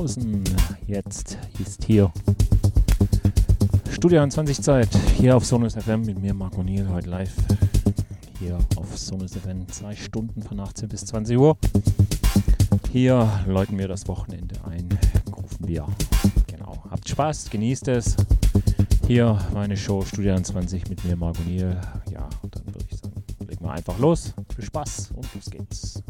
Draußen. Jetzt ist hier Studio 21 Zeit. Hier auf Sonus FM mit mir, Marco Niel, heute live. Hier auf Sonus FM zwei Stunden von 18 bis 20 Uhr. Hier läuten wir das Wochenende ein, rufen wir. Genau. Habt Spaß, genießt es. Hier meine Show Studio 21 mit mir, Marco Niel. Ja, dann würde ich sagen, legen wir einfach los. Viel Spaß und los geht's.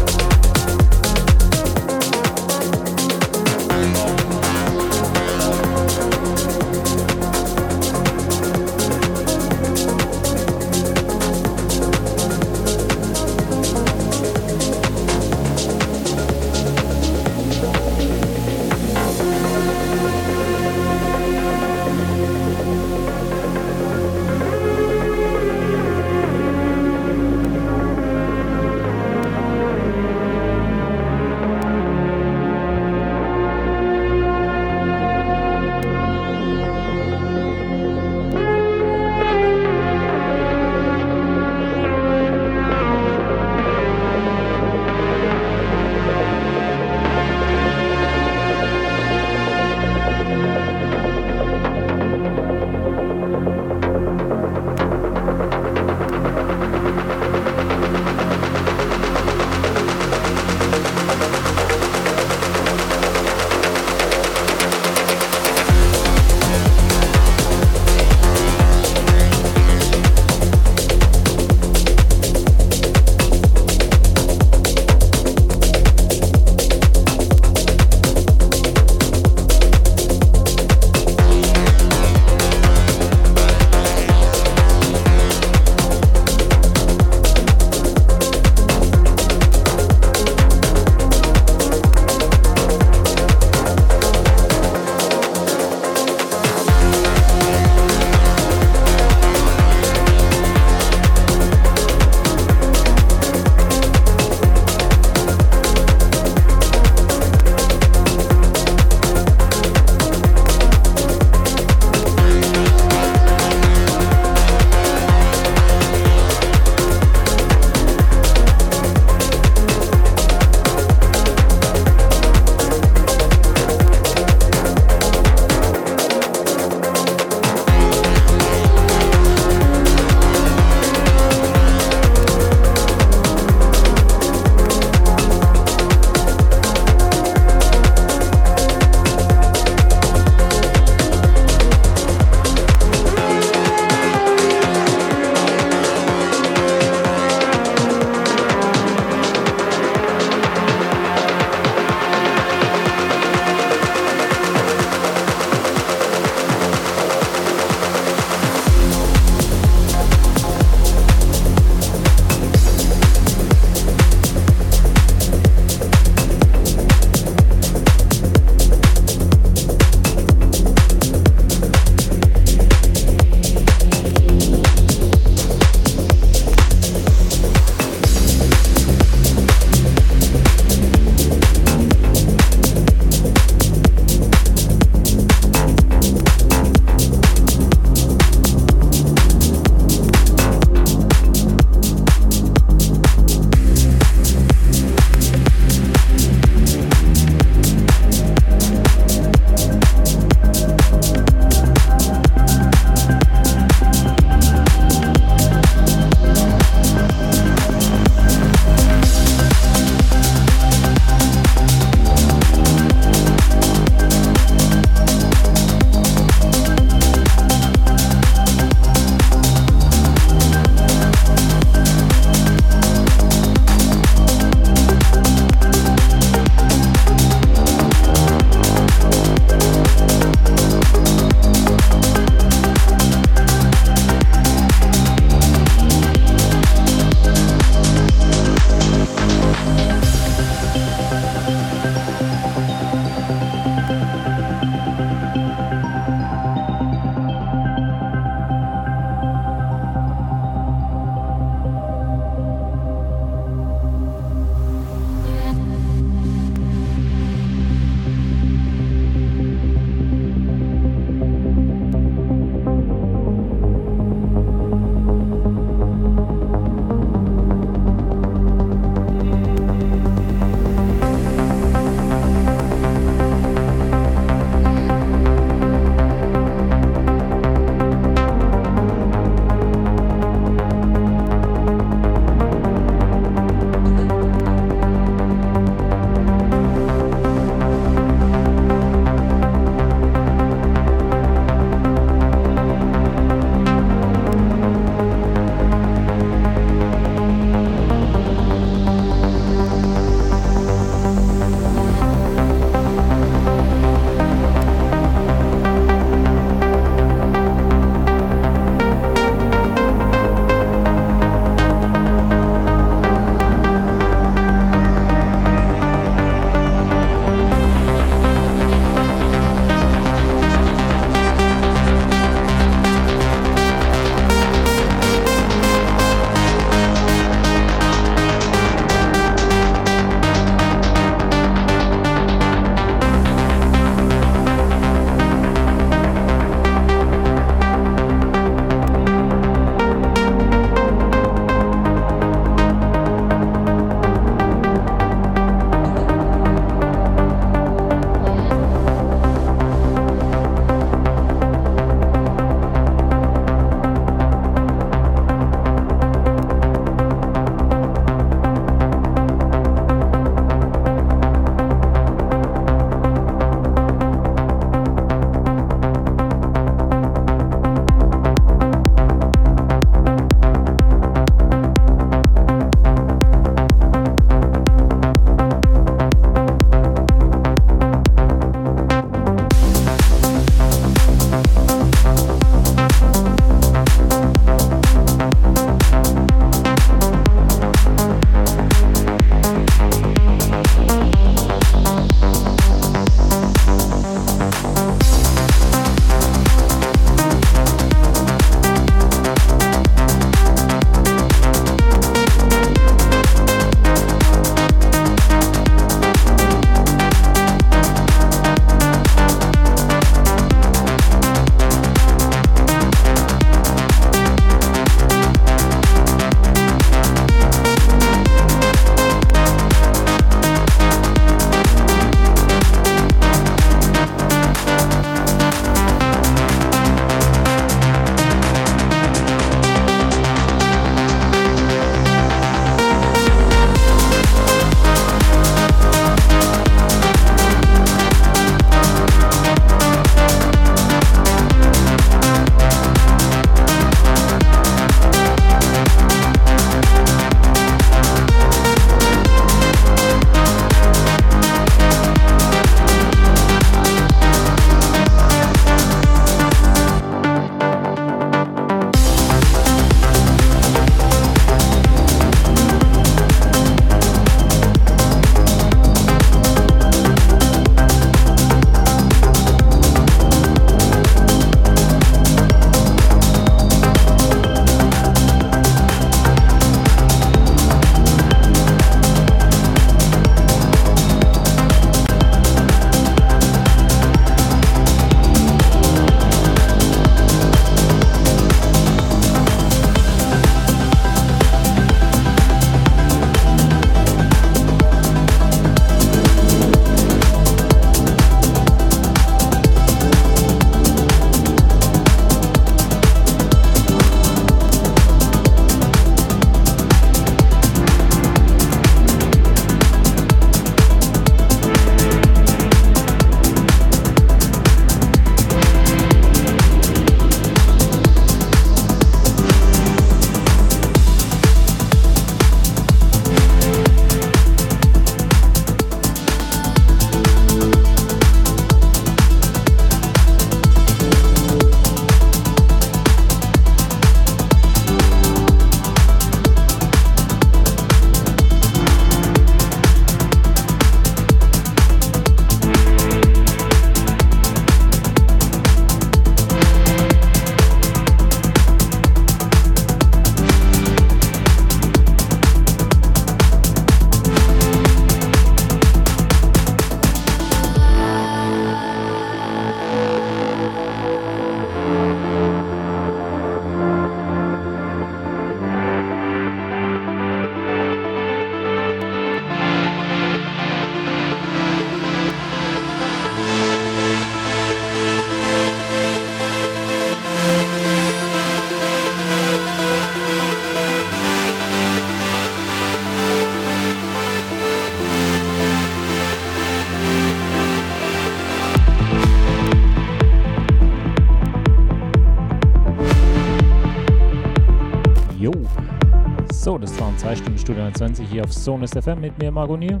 So, das waren zwei Stunden Studio 21 hier auf Sonus FM mit mir, Margot Niel.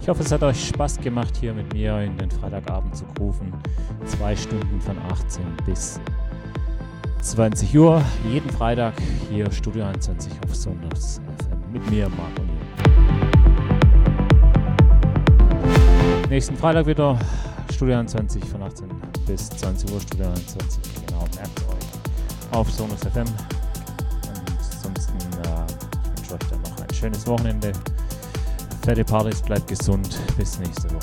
Ich hoffe, es hat euch Spaß gemacht, hier mit mir in den Freitagabend zu rufen. Zwei Stunden von 18 bis 20 Uhr. Jeden Freitag hier Studio 21 auf Sonus FM mit mir, Margot Niel. Nächsten Freitag wieder Studio 21 von 18 bis 20 Uhr. Studio 21, genau, merkt euch auf Sonus FM. Schönes Wochenende. Fette Partys, bleibt gesund. Bis nächste Woche.